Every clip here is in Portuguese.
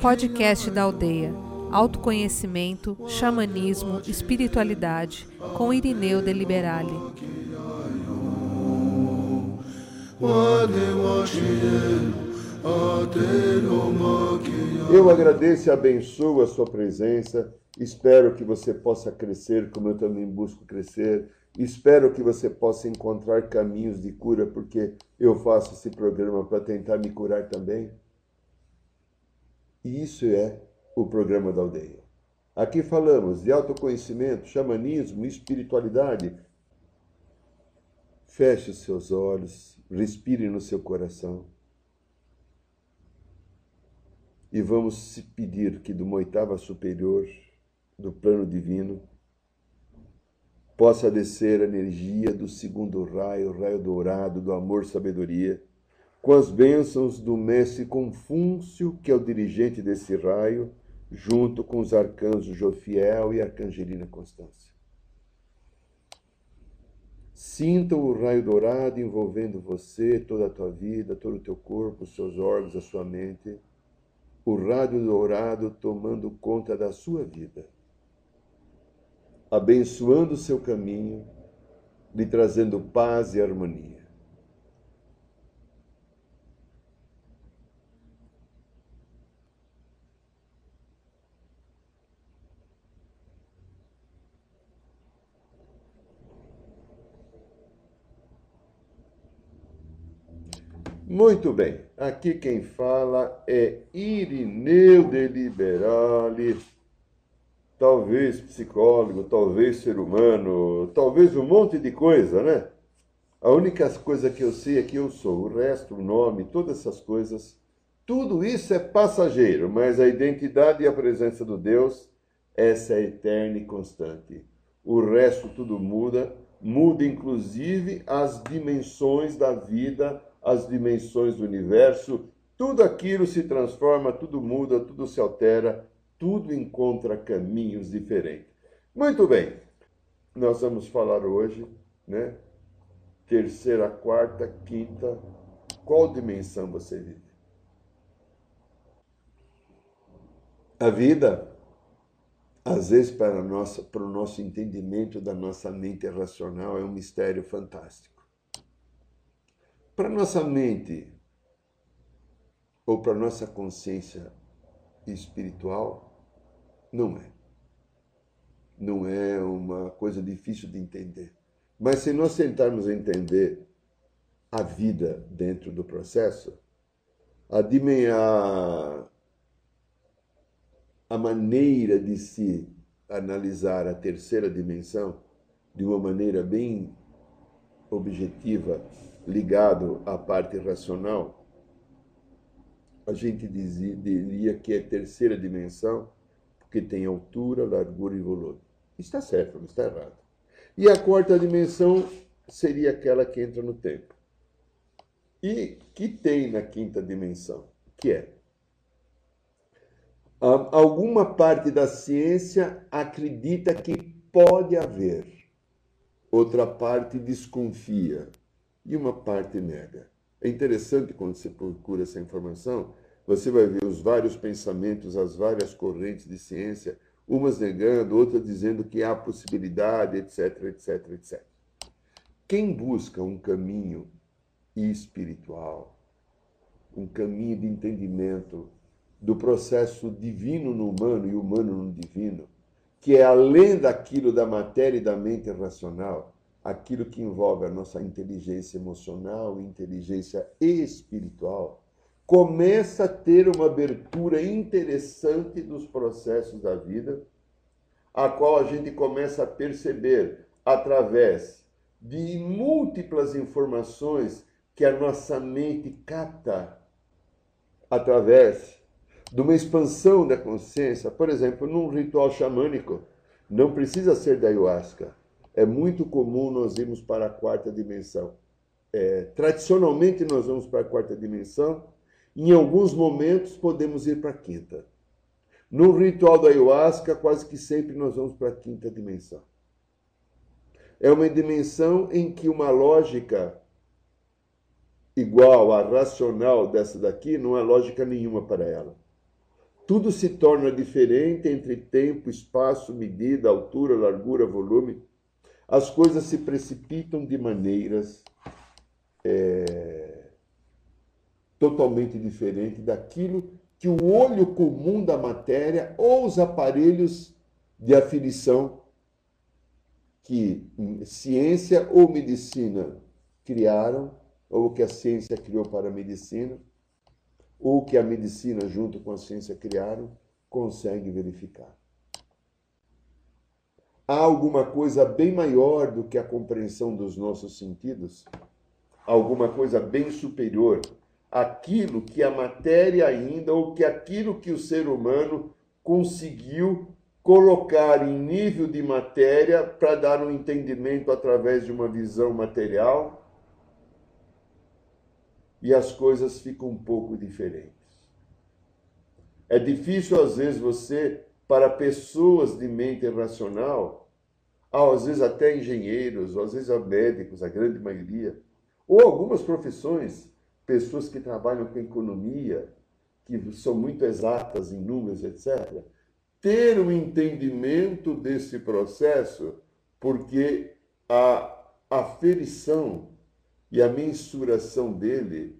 Podcast da Aldeia. Autoconhecimento, xamanismo, espiritualidade, com Irineu de Liberale. Eu agradeço e abençoo a sua presença. Espero que você possa crescer como eu também busco crescer. Espero que você possa encontrar caminhos de cura, porque eu faço esse programa para tentar me curar também. E isso é o programa da aldeia. Aqui falamos de autoconhecimento, xamanismo, espiritualidade. Feche os seus olhos, respire no seu coração. E vamos pedir que de uma oitava superior do plano divino possa descer a energia do segundo raio, o raio dourado do amor sabedoria, com as bênçãos do mestre Confúcio, que é o dirigente desse raio, junto com os arcanjos Jofiel e Arcangelina Constância. Sinta o raio dourado envolvendo você, toda a tua vida, todo o teu corpo, os seus órgãos, a sua mente. O raio dourado tomando conta da sua vida, abençoando seu caminho, lhe trazendo paz e harmonia. Muito bem, aqui quem fala é Irineu de Liberale, talvez psicólogo, talvez ser humano, talvez um monte de coisa, né? A única coisa que eu sei é que eu sou, o resto, o nome, todas essas coisas, tudo isso é passageiro, mas a identidade e a presença do Deus, essa é eterna e constante. O resto tudo muda, muda inclusive as dimensões da vida as dimensões do universo, tudo aquilo se transforma, tudo muda, tudo se altera, tudo encontra caminhos diferentes. Muito bem, nós vamos falar hoje, né? Terceira, quarta, quinta, qual dimensão você vive? A vida, às vezes, para, nossa, para o nosso entendimento da nossa mente racional, é um mistério fantástico. Para nossa mente ou para nossa consciência espiritual, não é. Não é uma coisa difícil de entender. Mas se nós tentarmos entender a vida dentro do processo, a, a, a maneira de se analisar a terceira dimensão de uma maneira bem objetiva ligado à parte racional, a gente diria que é terceira dimensão, porque tem altura, largura e volume. Está certo, não está errado. E a quarta dimensão seria aquela que entra no tempo. E que tem na quinta dimensão, que é alguma parte da ciência acredita que pode haver, outra parte desconfia e uma parte nega. É interessante quando você procura essa informação, você vai ver os vários pensamentos, as várias correntes de ciência, umas negando, outras dizendo que há possibilidade, etc, etc, etc. Quem busca um caminho espiritual, um caminho de entendimento do processo divino no humano e humano no divino, que é além daquilo da matéria e da mente racional, aquilo que envolve a nossa inteligência emocional, inteligência espiritual, começa a ter uma abertura interessante dos processos da vida, a qual a gente começa a perceber através de múltiplas informações que a nossa mente capta através de uma expansão da consciência, por exemplo, num ritual xamânico, não precisa ser da ayahuasca é muito comum nós irmos para a quarta dimensão. É, tradicionalmente, nós vamos para a quarta dimensão, em alguns momentos, podemos ir para a quinta. No ritual da ayahuasca, quase que sempre nós vamos para a quinta dimensão. É uma dimensão em que uma lógica igual à racional dessa daqui, não há lógica nenhuma para ela. Tudo se torna diferente entre tempo, espaço, medida, altura, largura, volume. As coisas se precipitam de maneiras é, totalmente diferentes daquilo que o olho comum da matéria ou os aparelhos de aferição que ciência ou medicina criaram, ou que a ciência criou para a medicina, ou que a medicina junto com a ciência criaram, consegue verificar. Há alguma coisa bem maior do que a compreensão dos nossos sentidos? Alguma coisa bem superior àquilo que a matéria ainda, ou que aquilo que o ser humano conseguiu colocar em nível de matéria para dar um entendimento através de uma visão material e as coisas ficam um pouco diferentes. É difícil, às vezes, você, para pessoas de mente racional, às vezes até engenheiros, às vezes médicos, a grande maioria, ou algumas profissões, pessoas que trabalham com economia, que são muito exatas em números, etc., ter um entendimento desse processo, porque a aferição e a mensuração dele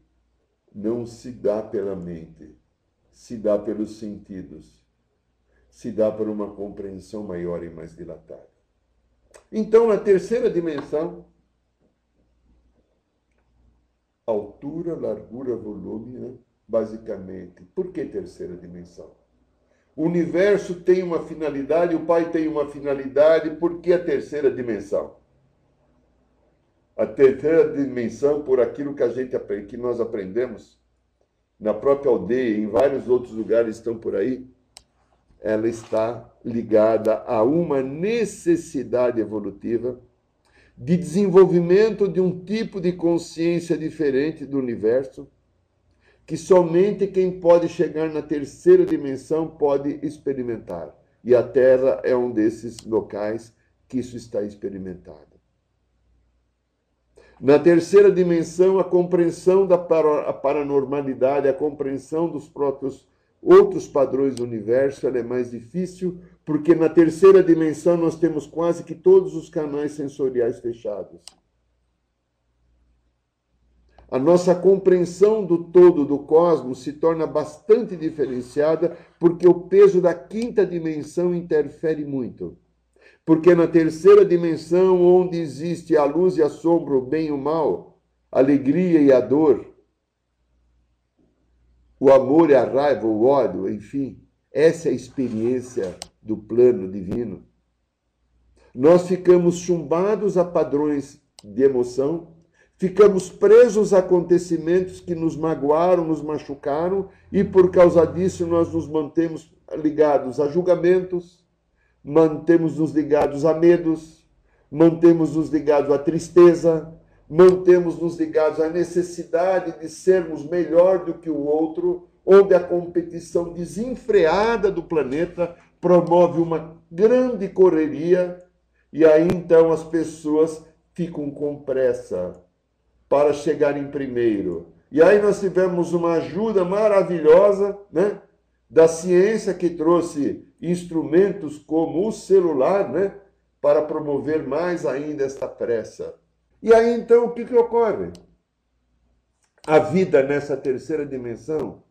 não se dá pela mente, se dá pelos sentidos, se dá por uma compreensão maior e mais dilatada. Então, na terceira dimensão, altura, largura, volume, né? basicamente. Por que terceira dimensão? O universo tem uma finalidade, o Pai tem uma finalidade, por que a terceira dimensão? a terceira dimensão por aquilo que a gente que nós aprendemos na própria aldeia, em vários outros lugares estão por aí, ela está ligada a uma necessidade evolutiva de desenvolvimento de um tipo de consciência diferente do universo, que somente quem pode chegar na terceira dimensão pode experimentar. E a Terra é um desses locais que isso está experimentado. Na terceira dimensão, a compreensão da paranormalidade, a compreensão dos próprios outros padrões do universo, é mais difícil, porque na terceira dimensão nós temos quase que todos os canais sensoriais fechados. A nossa compreensão do todo do cosmos se torna bastante diferenciada, porque o peso da quinta dimensão interfere muito. Porque na terceira dimensão, onde existe a luz e a sombra, o bem e o mal, a alegria e a dor, o amor e a raiva, o ódio, enfim, essa é a experiência do plano divino. Nós ficamos chumbados a padrões de emoção, ficamos presos a acontecimentos que nos magoaram, nos machucaram, e por causa disso nós nos mantemos ligados a julgamentos, mantemos-nos ligados a medos, mantemos-nos ligados à tristeza, mantemos-nos ligados à necessidade de sermos melhor do que o outro, onde a competição desenfreada do planeta promove uma grande correria e aí então as pessoas ficam com pressa para chegar em primeiro. E aí nós tivemos uma ajuda maravilhosa, né, da ciência que trouxe instrumentos como o celular, né, para promover mais ainda esta pressa. E aí então o que, que ocorre? A vida nessa terceira dimensão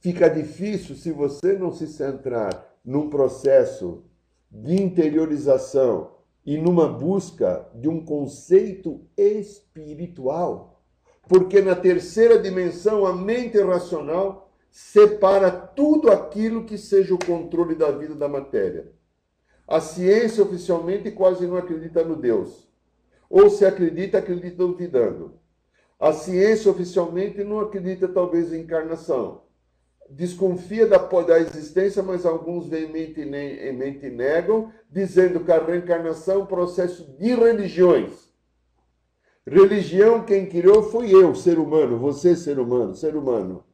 fica difícil se você não se centrar num processo de interiorização e numa busca de um conceito espiritual. Porque na terceira dimensão, a mente racional separa tudo aquilo que seja o controle da vida da matéria. A ciência oficialmente quase não acredita no Deus. Ou se acredita, acredita duvidando. A ciência oficialmente não acredita talvez em encarnação. Desconfia da, da existência, mas alguns veementemente negam, dizendo que a reencarnação é um processo de religiões. Religião quem criou foi eu, ser humano, você, ser humano, ser humano.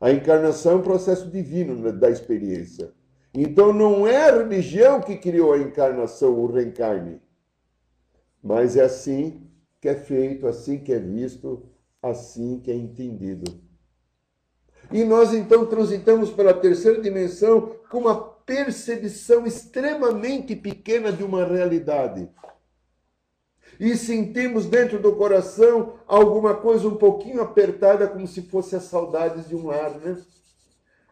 A encarnação é um processo divino da experiência. Então não é a religião que criou a encarnação, o reencarne. Mas é assim que é feito, assim que é visto assim que é entendido. E nós então transitamos pela terceira dimensão com uma percepção extremamente pequena de uma realidade. E sentimos dentro do coração alguma coisa um pouquinho apertada, como se fosse as saudades de um lar, né?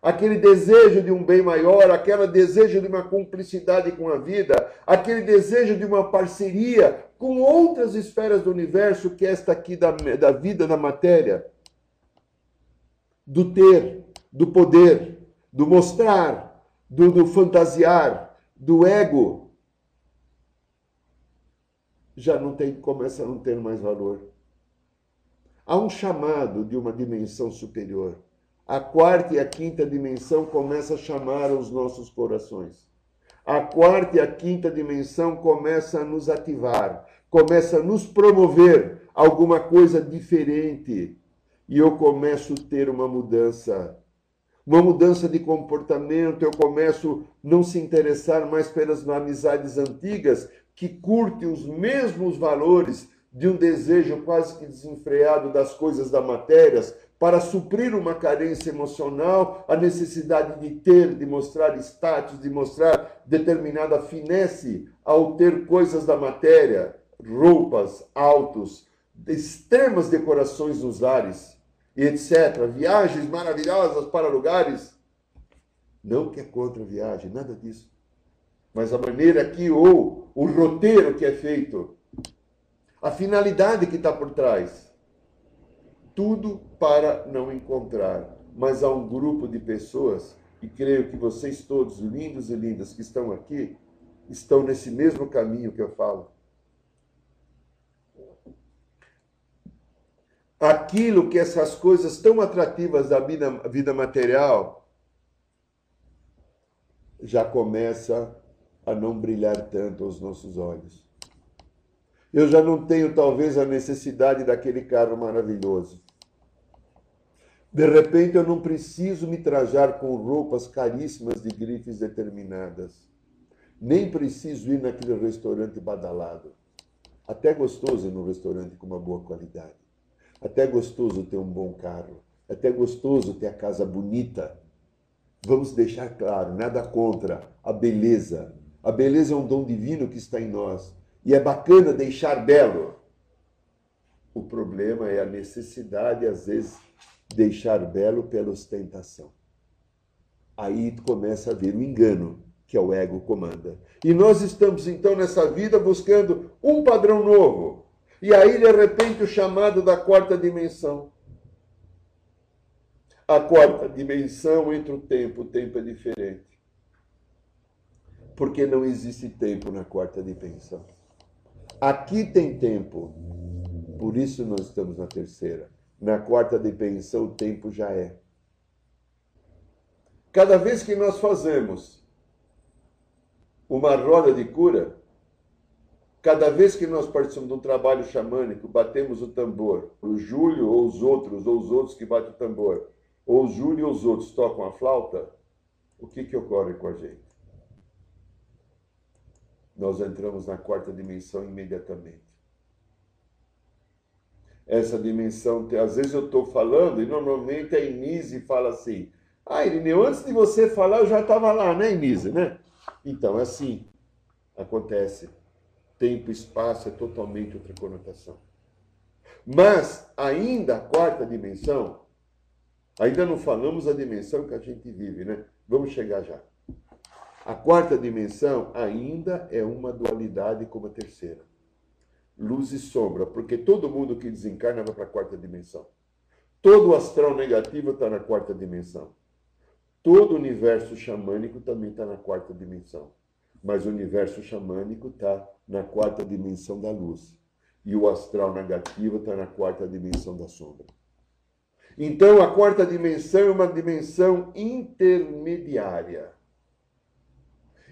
aquele desejo de um bem maior, aquele desejo de uma cumplicidade com a vida, aquele desejo de uma parceria com outras esferas do universo que esta aqui da, da vida, da matéria, do ter, do poder, do mostrar, do, do fantasiar, do ego, já não tem, começa a não ter mais valor. Há um chamado de uma dimensão superior a quarta e a quinta dimensão começa a chamar os nossos corações. A quarta e a quinta dimensão começa a nos ativar, começa a nos promover alguma coisa diferente. E eu começo a ter uma mudança. Uma mudança de comportamento, eu começo a não se interessar mais pelas amizades antigas que curtem os mesmos valores de um desejo quase que desenfreado das coisas da matéria, para suprir uma carência emocional, a necessidade de ter, de mostrar status, de mostrar determinada finesse ao ter coisas da matéria, roupas, autos, extremas decorações nos lares, etc. Viagens maravilhosas para lugares. Não que é contra a viagem, nada disso. Mas a maneira que, ou o roteiro que é feito, a finalidade que está por trás tudo para não encontrar. Mas há um grupo de pessoas, e creio que vocês todos, lindos e lindas que estão aqui, estão nesse mesmo caminho que eu falo. Aquilo que essas coisas tão atrativas da vida, vida material já começa a não brilhar tanto aos nossos olhos. Eu já não tenho talvez a necessidade daquele carro maravilhoso. De repente eu não preciso me trajar com roupas caríssimas de grifes determinadas. Nem preciso ir naquele restaurante badalado. Até gostoso ir num restaurante com uma boa qualidade. Até gostoso ter um bom carro. Até gostoso ter a casa bonita. Vamos deixar claro, nada contra a beleza. A beleza é um dom divino que está em nós. E é bacana deixar belo. O problema é a necessidade, às vezes, deixar belo pela ostentação. Aí começa a vir o engano que é o ego comanda. E nós estamos então nessa vida buscando um padrão novo. E aí, de repente, o chamado da quarta dimensão. A quarta dimensão entre o tempo, o tempo é diferente. Porque não existe tempo na quarta dimensão. Aqui tem tempo, por isso nós estamos na terceira. Na quarta dimensão, o tempo já é. Cada vez que nós fazemos uma roda de cura, cada vez que nós participamos de um trabalho xamânico, batemos o tambor, o Júlio ou os outros, ou os outros que batem o tambor, ou o Júlio ou os outros tocam a flauta, o que, que ocorre com a gente? Nós entramos na quarta dimensão imediatamente essa dimensão. Às vezes eu estou falando e normalmente a Inise fala assim: Ah, Irineu, antes de você falar eu já estava lá, né, Inise? Né? Então, é assim acontece. Tempo e espaço é totalmente outra conotação. Mas, ainda a quarta dimensão, ainda não falamos a dimensão que a gente vive, né? Vamos chegar já. A quarta dimensão ainda é uma dualidade como a terceira luz e sombra, porque todo mundo que desencarna vai para a quarta dimensão. Todo astral negativo está na quarta dimensão. Todo universo xamânico também está na quarta dimensão. Mas o universo xamânico está na quarta dimensão da luz. E o astral negativo está na quarta dimensão da sombra. Então, a quarta dimensão é uma dimensão intermediária.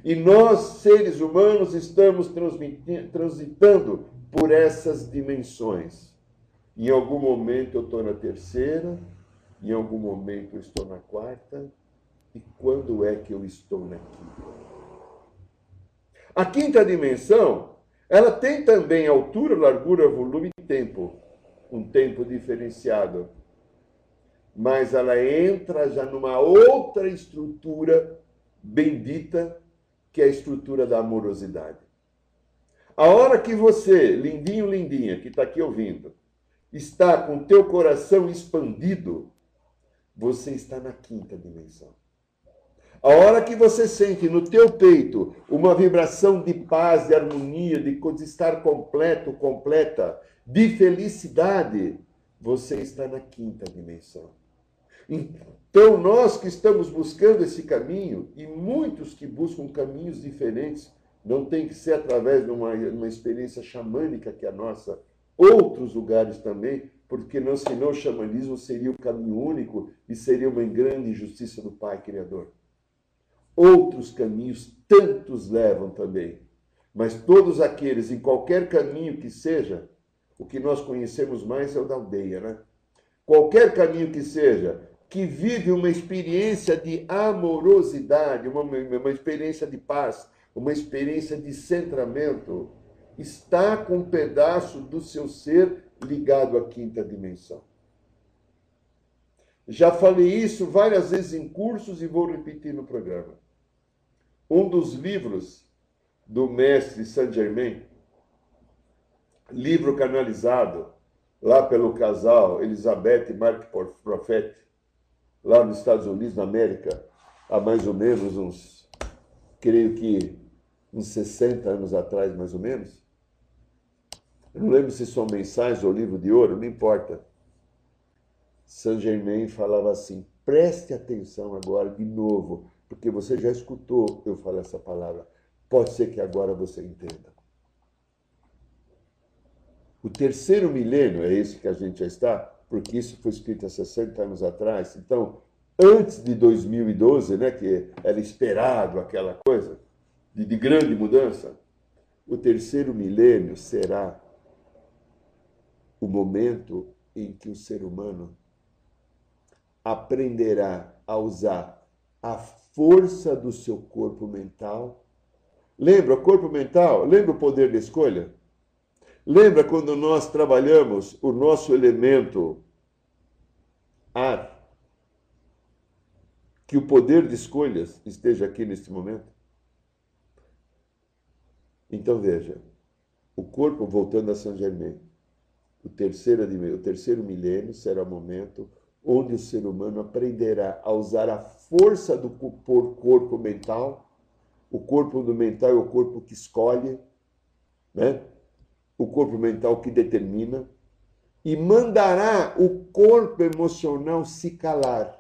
E nós, seres humanos, estamos transitando por essas dimensões. Em algum momento eu estou na terceira, em algum momento eu estou na quarta, e quando é que eu estou na quinta? A quinta dimensão, ela tem também altura, largura, volume e tempo. um tempo diferenciado. Mas ela entra já numa outra estrutura bendita, que é a estrutura da amorosidade. A hora que você, lindinho, lindinha, que está aqui ouvindo, está com teu coração expandido, você está na quinta dimensão. A hora que você sente no teu peito uma vibração de paz, de harmonia, de estar completo, completa, de felicidade, você está na quinta dimensão. Então, nós que estamos buscando esse caminho, e muitos que buscam caminhos diferentes, não tem que ser através de uma, uma experiência xamânica que é a nossa, outros lugares também, porque não, senão o xamanismo seria o caminho único e seria uma grande injustiça do Pai Criador. Outros caminhos, tantos levam também. Mas todos aqueles, em qualquer caminho que seja, o que nós conhecemos mais é o da aldeia, né? Qualquer caminho que seja, que vive uma experiência de amorosidade, uma, uma experiência de paz, uma experiência de centramento, está com um pedaço do seu ser ligado à quinta dimensão. Já falei isso várias vezes em cursos e vou repetir no programa. Um dos livros do mestre Saint Germain, livro canalizado lá pelo casal Elizabeth e Mark Prophet, lá nos Estados Unidos, na América, há mais ou menos uns, creio que uns 60 anos atrás, mais ou menos. Eu não lembro se são mensagens ou livro de ouro, não importa. Saint Germain falava assim: preste atenção agora de novo porque você já escutou eu falar essa palavra. Pode ser que agora você entenda. O terceiro milênio, é esse que a gente já está, porque isso foi escrito há 60 anos atrás. Então, antes de 2012, né, que era esperado aquela coisa de, de grande mudança, o terceiro milênio será o momento em que o ser humano aprenderá a usar a força do seu corpo mental. Lembra o corpo mental? Lembra o poder da escolha? Lembra quando nós trabalhamos o nosso elemento ar? Que o poder de escolhas esteja aqui neste momento? Então veja, o corpo voltando a São Germain, o terceiro, o terceiro milênio será o momento onde o ser humano aprenderá a usar a força do corpo mental. O corpo do mental é o corpo que escolhe, né? o corpo mental que determina, e mandará o corpo emocional se calar,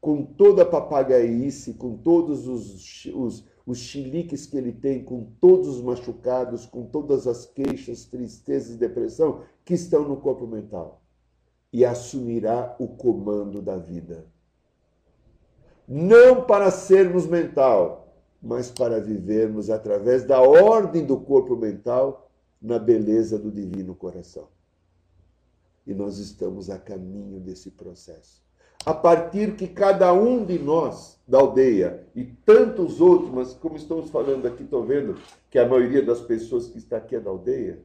com toda a papagaice, com todos os, os, os chiliques que ele tem, com todos os machucados, com todas as queixas, tristezas e depressão que estão no corpo mental e assumirá o comando da vida. Não para sermos mental, mas para vivermos através da ordem do corpo mental na beleza do divino coração. E nós estamos a caminho desse processo. A partir que cada um de nós da aldeia e tantos outros, mas como estamos falando aqui, estou vendo que a maioria das pessoas que está aqui é da aldeia,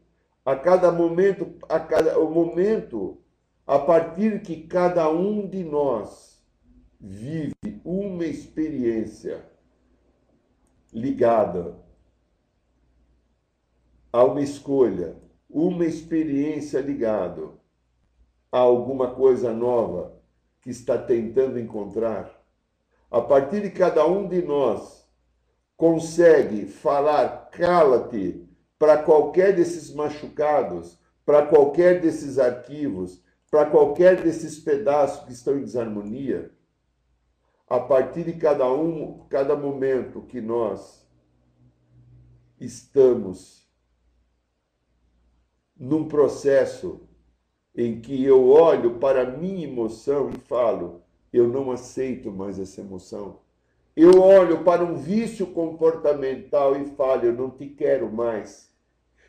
a cada momento, a cada o momento a partir que cada um de nós vive uma experiência ligada a uma escolha, uma experiência ligada a alguma coisa nova que está tentando encontrar, a partir de cada um de nós consegue falar cala-te para qualquer desses machucados, para qualquer desses arquivos, para qualquer desses pedaços que estão em desarmonia, a partir de cada um, cada momento que nós estamos num processo em que eu olho para a minha emoção e falo, eu não aceito mais essa emoção. Eu olho para um vício comportamental e falo, eu não te quero mais.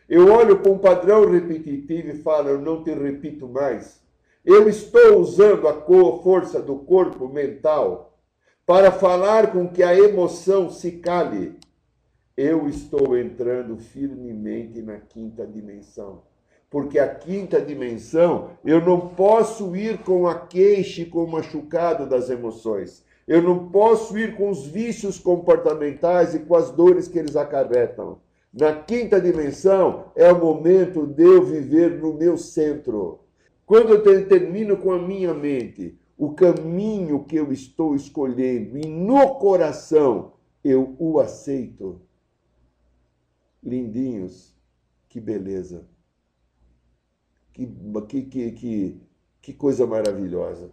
Eu olho para um padrão repetitivo e falo, eu não te repito mais. Eu estou usando a força do corpo mental para falar com que a emoção se cale. Eu estou entrando firmemente na quinta dimensão. Porque a quinta dimensão, eu não posso ir com a queixa e com o machucado das emoções. Eu não posso ir com os vícios comportamentais e com as dores que eles acarretam. Na quinta dimensão, é o momento de eu viver no meu centro. Quando eu termino com a minha mente, o caminho que eu estou escolhendo e no coração eu o aceito. Lindinhos, que beleza. Que, que, que, que, que coisa maravilhosa.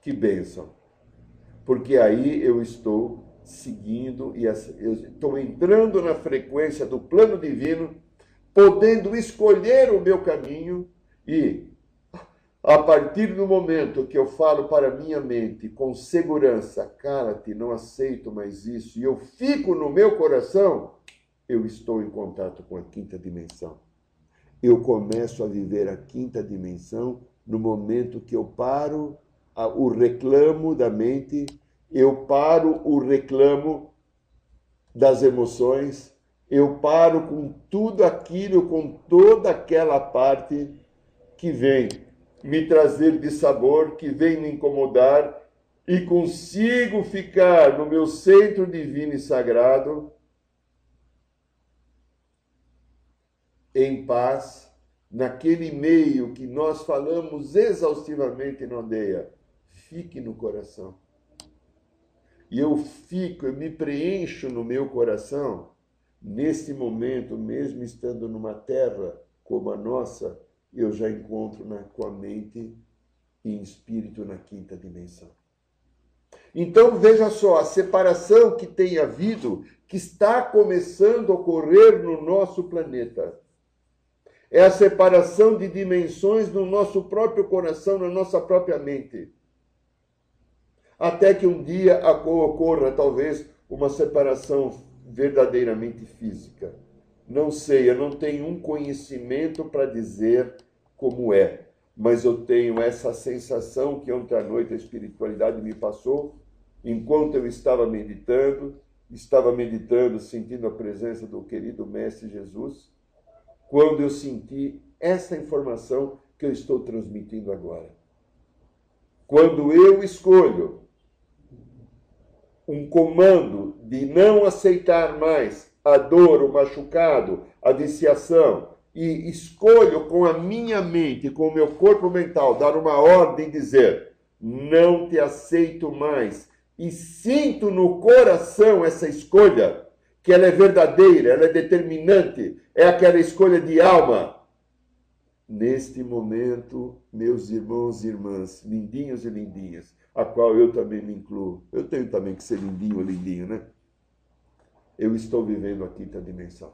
Que bênção. Porque aí eu estou seguindo e eu estou entrando na frequência do plano divino, podendo escolher o meu caminho e a partir do momento que eu falo para minha mente com segurança, cala-te, não aceito mais isso, e eu fico no meu coração, eu estou em contato com a quinta dimensão. Eu começo a viver a quinta dimensão no momento que eu paro o reclamo da mente, eu paro o reclamo das emoções, eu paro com tudo aquilo, com toda aquela parte que vem me trazer de sabor, que vem me incomodar, e consigo ficar no meu centro divino e sagrado em paz, naquele meio que nós falamos exaustivamente na aldeia. Fique no coração. E eu fico, eu me preencho no meu coração, nesse momento, mesmo estando numa terra como a nossa, eu já encontro na, com a mente e espírito na quinta dimensão. Então veja só, a separação que tem havido, que está começando a ocorrer no nosso planeta. É a separação de dimensões no nosso próprio coração, na nossa própria mente. Até que um dia ocorra, talvez, uma separação verdadeiramente física. Não sei, eu não tenho um conhecimento para dizer como é, mas eu tenho essa sensação que ontem à noite a espiritualidade me passou, enquanto eu estava meditando, estava meditando, sentindo a presença do querido Mestre Jesus, quando eu senti essa informação que eu estou transmitindo agora. Quando eu escolho um comando de não aceitar mais a dor, o machucado, a viciação, e escolho com a minha mente, com o meu corpo mental, dar uma ordem e dizer: não te aceito mais, e sinto no coração essa escolha, que ela é verdadeira, ela é determinante, é aquela escolha de alma. Neste momento, meus irmãos e irmãs, lindinhos e lindinhas, a qual eu também me incluo, eu tenho também que ser lindinho ou lindinho, né? Eu estou vivendo a quinta dimensão.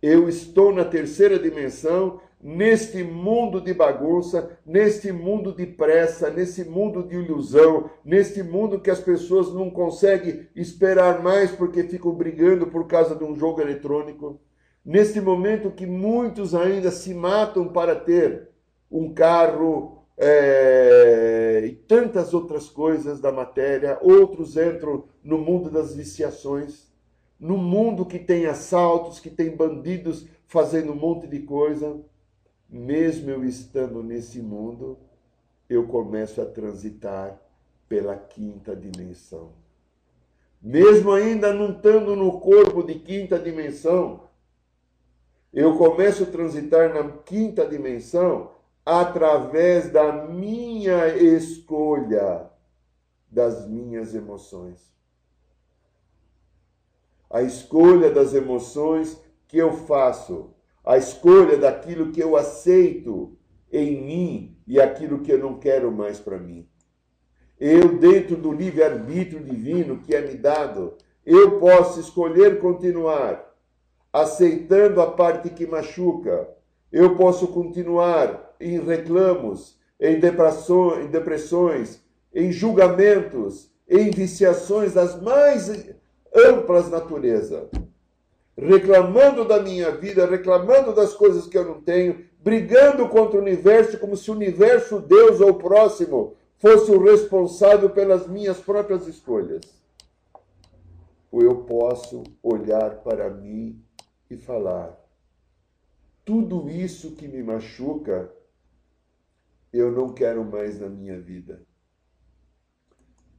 Eu estou na terceira dimensão, neste mundo de bagunça, neste mundo de pressa, nesse mundo de ilusão, neste mundo que as pessoas não conseguem esperar mais porque ficam brigando por causa de um jogo eletrônico. Neste momento que muitos ainda se matam para ter um carro, é, e tantas outras coisas da matéria, outros entram no mundo das viciações, no mundo que tem assaltos, que tem bandidos fazendo um monte de coisa. Mesmo eu estando nesse mundo, eu começo a transitar pela quinta dimensão. Mesmo ainda não estando no corpo de quinta dimensão, eu começo a transitar na quinta dimensão através da minha escolha, das minhas emoções. A escolha das emoções que eu faço, a escolha daquilo que eu aceito em mim e aquilo que eu não quero mais para mim. Eu, dentro do livre-arbítrio divino que é me dado, eu posso escolher continuar aceitando a parte que machuca. Eu posso continuar em reclamos, em depressões, em, julgamentos, em viciações das mais amplas natureza, reclamando da minha vida, reclamando das coisas que eu não tenho, brigando contra o universo como se o universo, Deus ou o próximo fosse o responsável pelas minhas próprias escolhas. Ou eu posso olhar para mim e falar: tudo isso que me machuca, eu não quero mais na minha vida.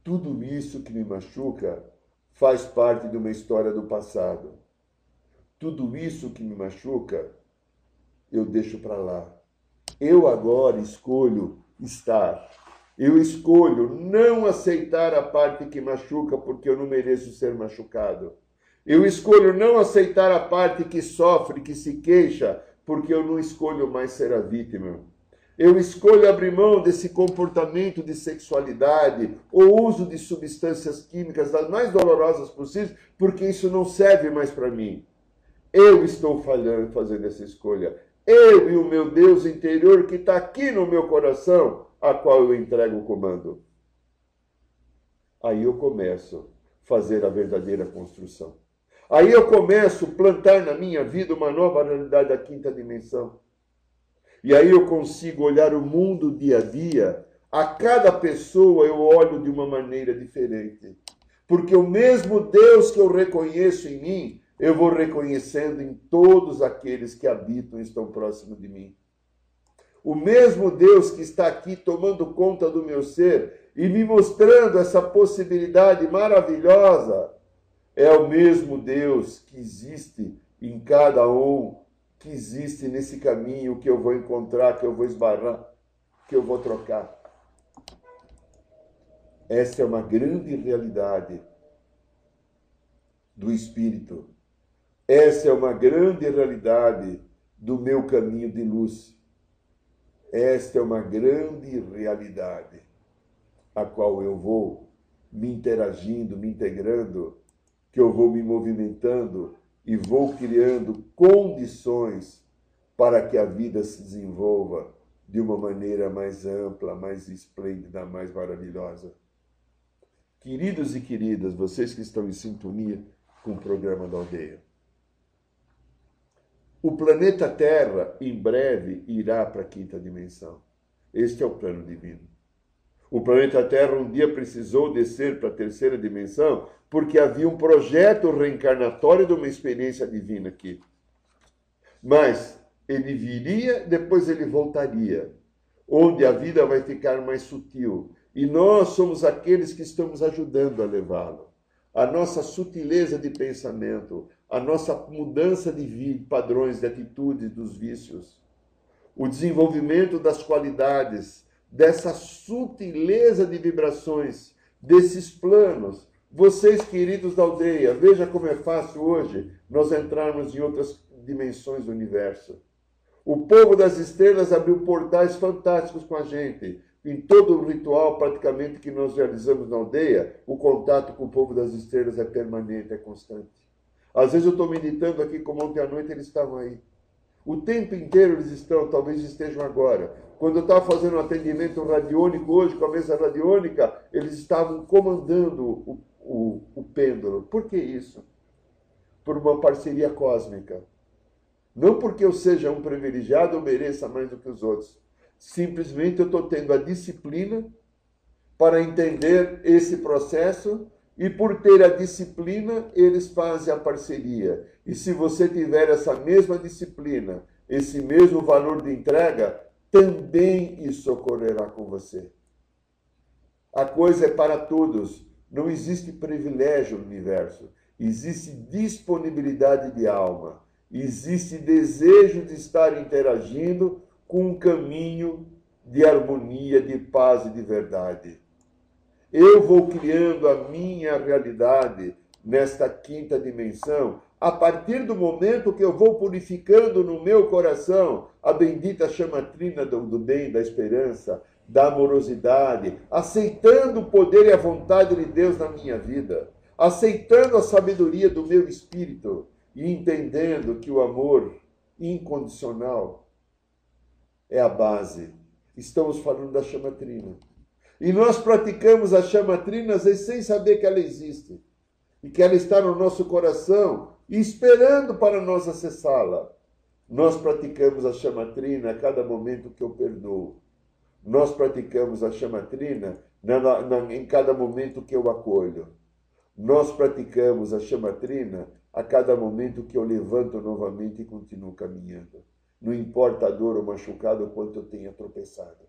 Tudo isso que me machuca faz parte de uma história do passado. Tudo isso que me machuca, eu deixo para lá. Eu agora escolho estar. Eu escolho não aceitar a parte que machuca porque eu não mereço ser machucado. Eu escolho não aceitar a parte que sofre, que se queixa, porque eu não escolho mais ser a vítima. Eu escolho abrir mão desse comportamento de sexualidade ou uso de substâncias químicas das mais dolorosas possíveis, porque isso não serve mais para mim. Eu estou falhando fazendo essa escolha. Eu e o meu Deus interior que está aqui no meu coração, a qual eu entrego o comando. Aí eu começo a fazer a verdadeira construção. Aí eu começo a plantar na minha vida uma nova realidade da quinta dimensão. E aí eu consigo olhar o mundo dia a dia. A cada pessoa eu olho de uma maneira diferente. Porque o mesmo Deus que eu reconheço em mim, eu vou reconhecendo em todos aqueles que habitam e estão próximos de mim. O mesmo Deus que está aqui tomando conta do meu ser e me mostrando essa possibilidade maravilhosa é o mesmo Deus que existe em cada um, que existe nesse caminho que eu vou encontrar, que eu vou esbarrar, que eu vou trocar. Essa é uma grande realidade do Espírito. Essa é uma grande realidade do meu caminho de luz. Esta é uma grande realidade a qual eu vou me interagindo, me integrando que eu vou me movimentando e vou criando condições para que a vida se desenvolva de uma maneira mais ampla, mais esplêndida, mais maravilhosa. Queridos e queridas, vocês que estão em sintonia com o programa da aldeia, o planeta Terra em breve irá para a quinta dimensão. Este é o plano divino. O planeta Terra um dia precisou descer para a terceira dimensão porque havia um projeto reencarnatório de uma experiência divina aqui. Mas ele viria, depois ele voltaria, onde a vida vai ficar mais sutil. E nós somos aqueles que estamos ajudando a levá-lo. A nossa sutileza de pensamento, a nossa mudança de padrões, de atitudes, dos vícios, o desenvolvimento das qualidades, dessa sutileza de vibrações, desses planos, vocês, queridos da aldeia, veja como é fácil hoje nós entrarmos em outras dimensões do universo. O povo das estrelas abriu portais fantásticos com a gente. Em todo o ritual, praticamente, que nós realizamos na aldeia, o contato com o povo das estrelas é permanente, é constante. Às vezes eu estou meditando aqui, como ontem à noite eles estavam aí. O tempo inteiro eles estão, talvez estejam agora. Quando eu estava fazendo um atendimento radiônico hoje, com a mesa radiônica, eles estavam comandando o o, o pêndulo. Por que isso? Por uma parceria cósmica. Não porque eu seja um privilegiado ou mereça mais do que os outros. Simplesmente eu estou tendo a disciplina para entender esse processo e por ter a disciplina, eles fazem a parceria. E se você tiver essa mesma disciplina, esse mesmo valor de entrega, também isso ocorrerá com você. A coisa é para todos. Não existe privilégio no universo, existe disponibilidade de alma, existe desejo de estar interagindo com um caminho de harmonia, de paz e de verdade. Eu vou criando a minha realidade nesta quinta dimensão a partir do momento que eu vou purificando no meu coração a bendita chamatrina do, do bem, da esperança, da amorosidade, aceitando o poder e a vontade de Deus na minha vida, aceitando a sabedoria do meu espírito e entendendo que o amor incondicional é a base. Estamos falando da chamatrina. E nós praticamos a chamatrina às vezes sem saber que ela existe e que ela está no nosso coração esperando para nós acessá-la. Nós praticamos a chamatrina a cada momento que eu perdoo nós praticamos a chamatrina na, na, em cada momento que eu acolho. Nós praticamos a chamatrina a cada momento que eu levanto novamente e continuo caminhando. Não importa a dor ou machucado ou quanto eu tenha tropeçado.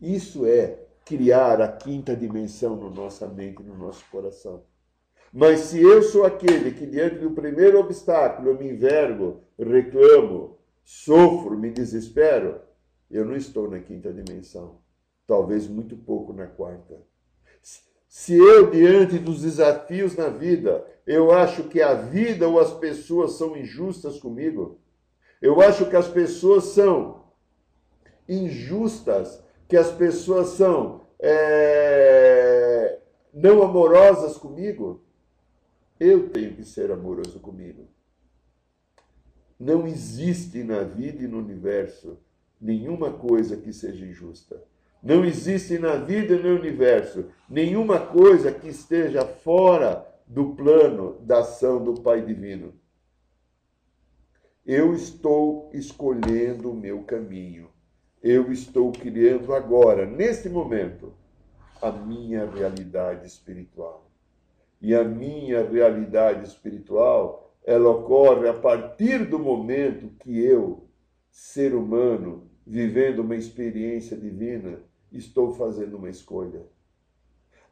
Isso é criar a quinta dimensão na nossa mente, no nosso coração. Mas se eu sou aquele que, diante do primeiro obstáculo, eu me envergo, reclamo, sofro, me desespero, eu não estou na quinta dimensão. Talvez muito pouco na quarta. Se eu, diante dos desafios na vida, eu acho que a vida ou as pessoas são injustas comigo, eu acho que as pessoas são injustas, que as pessoas são é, não amorosas comigo, eu tenho que ser amoroso comigo. Não existe na vida e no universo nenhuma coisa que seja injusta. Não existe na vida e no universo nenhuma coisa que esteja fora do plano da ação do Pai Divino. Eu estou escolhendo o meu caminho. Eu estou criando agora, neste momento, a minha realidade espiritual. E a minha realidade espiritual, ela ocorre a partir do momento que eu, ser humano, vivendo uma experiência divina, estou fazendo uma escolha.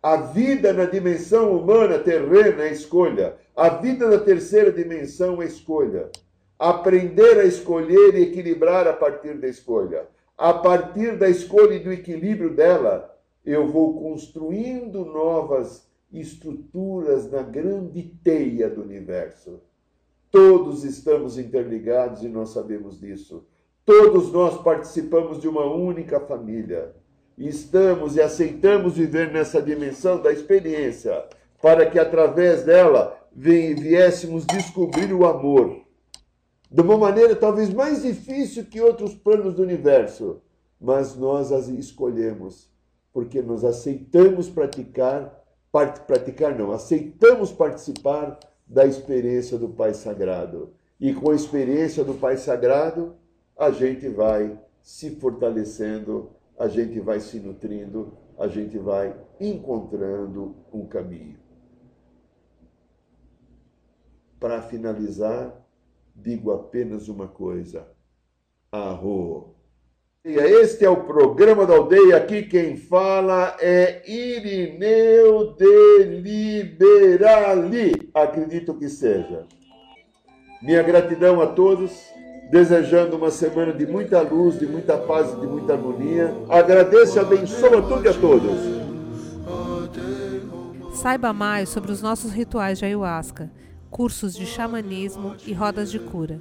A vida na dimensão humana terrena é escolha. A vida na terceira dimensão é escolha. Aprender a escolher e equilibrar a partir da escolha. A partir da escolha e do equilíbrio dela, eu vou construindo novas estruturas na grande teia do universo. Todos estamos interligados e nós sabemos disso. Todos nós participamos de uma única família estamos e aceitamos viver nessa dimensão da experiência, para que através dela viéssemos descobrir o amor. De uma maneira talvez mais difícil que outros planos do universo, mas nós as escolhemos, porque nós aceitamos praticar, praticar não, aceitamos participar da experiência do Pai Sagrado. E com a experiência do Pai Sagrado, a gente vai se fortalecendo a gente vai se nutrindo, a gente vai encontrando um caminho. Para finalizar, digo apenas uma coisa: arro. Este é o programa da aldeia. Aqui quem fala é Irineu de Liberali. Acredito que seja. Minha gratidão a todos desejando uma semana de muita luz, de muita paz e de muita harmonia. Agradeço e abençoa tudo e a todos. Saiba mais sobre os nossos rituais de ayahuasca, cursos de xamanismo e rodas de cura.